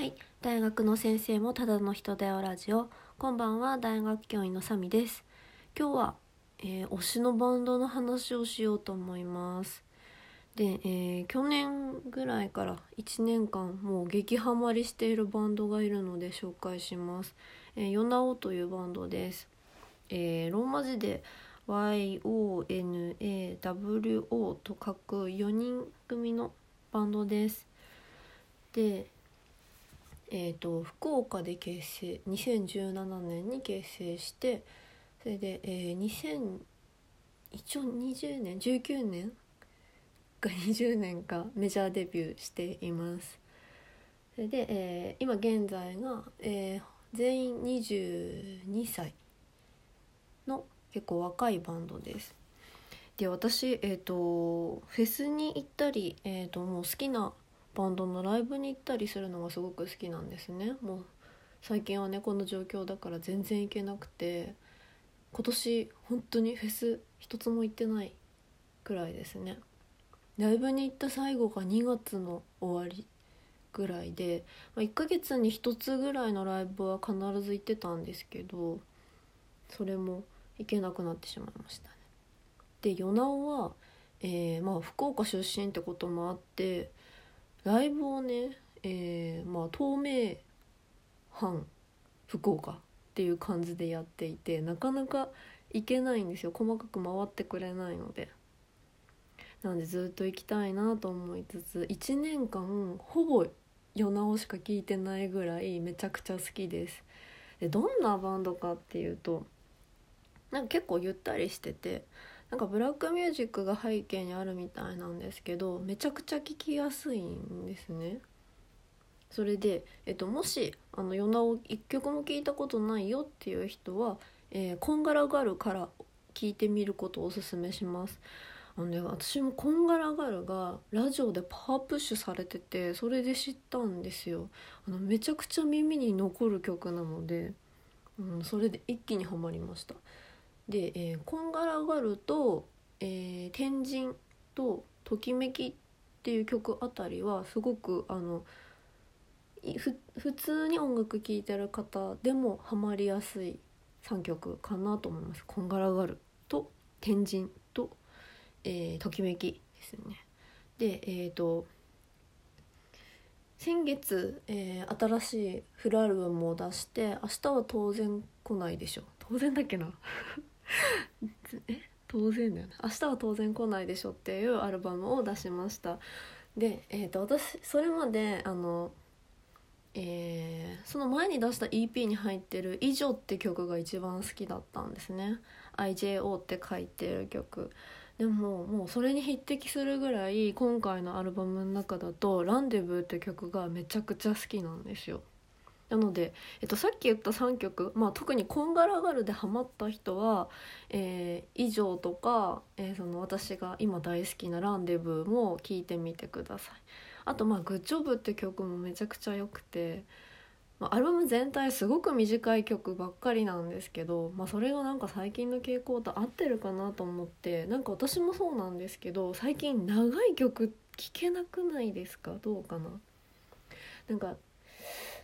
はい、大学の先生もただの人だよラジオ。こんばんは、大学教員のサミです。今日は、えー推しのバンドの話をしようと思います。で、えー去年ぐらいから1年間もう激ハマりしているバンドがいるので紹介します。えー、ヨナオというバンドです。えーローマ字で YONAWO と書く4人組のバンドです。で、えー、と福岡で結成2017年に結成してそれで、えー、2000一応20年19年か20年かメジャーデビューしています。それで、えー今現在が、えー全員22歳の結構若いバンドです。で私えっ、とフェスに行ったり、えー、ともう好きなバンドのライブに行ったりするのがすごく好きなんですね。もう最近はねこの状況だから全然行けなくて今年本当にフェス一つも行ってないくらいですね。ライブに行った最後が2月の終わりぐらいで、まあ、1ヶ月に1つぐらいのライブは必ず行ってたんですけどそれも行けなくなってしまいましたね。で与那尾は、えーまあ、福岡出身ってこともあってライブをね、えーまあ、東名阪福岡っていう感じでやっていてなかなか行けないんですよ。細かく回ってくれないので。なのでずっと行きたいなと思いつつ1年間ほぼ夜直しか聞いてないぐらいめちゃくちゃ好きです。でどんなバンドかっていうとなんか結構ゆったりしててなんかブラックミュージックが背景にあるみたいなんですけどめちゃくちゃ聴きやすいんですね。それで、えっと、もしあの「ヨナを一曲も聴いたことないよっていう人は「えーこんがらがる」から聞いてみることをおすすめします。あのね私も「こんがらがる」がラジオでパワープッシュされててそれで知ったんですよ。あのめちゃくちゃ耳に残る曲なので、うん、それで一気にはまりました。で、えーこんがらがる」と「えー天神」と「ときめき」っていう曲あたりはすごくあの普通に音楽聴いてる方でもハマりやすい3曲かなと思います。こんがらがると天神と、えーときめきですね。でえっ、と先月、えー新しいフルアルバムを出して「明日は当然来ないでしょ」当然だっけな え当然だよね「明日は当然来ないでしょ」っていうアルバムを出しました。で、えー、と私それまであのえーその前に出した EP に入ってる「以上」って曲が一番好きだったんですね。IJO って書いてる曲。でももうそれに匹敵するぐらい今回のアルバムの中だと「ランデブー」って曲がめちゃくちゃ好きなんですよ。なので、えっと、さっき言った3曲、まあ、特に「こんがらがる」でハマった人は「えー以上」とか、えーその私が今大好きな「ランデブー」も聴いてみてください。あとまあ「グッジョブ」って曲もめちゃくちゃ良くて、まあ、アルバム全体すごく短い曲ばっかりなんですけど、まあ、それがなんか最近の傾向と合ってるかなと思ってなんか私もそうなんですけど最近長い曲聴けなくないですか？どうかな？なんか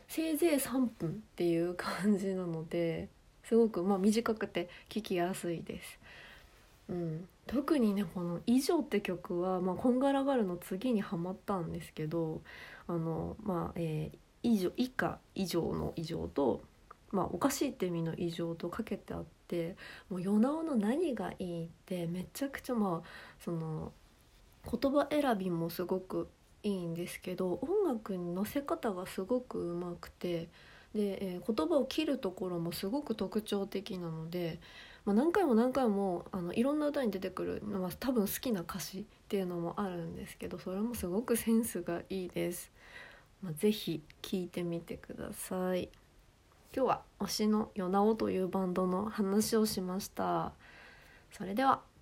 せいぜい3分っていう感じなのですごくまあ短くて聴きやすいです。うん、特にねこの「以上」って曲は、まあ、こんがらがるの次にハマったんですけどあのまあえー以上以下以上の以上と、まあ、おかしいって意味の以上とかけてあってもう世直の何がいいってめちゃくちゃまあその言葉選びもすごくいいんですけど音楽に乗せ方がすごくうまくてで、えー言葉を切るところもすごく特徴的なので、まあ、何回も何回もあのいろんな歌に出てくるのは多分好きな歌詞っていうのもあるんですけどそれもすごくセンスがいいです。まあ、ぜひ聴いてみてください。今日は推しのヨナオというバンドの話をしました。それでは。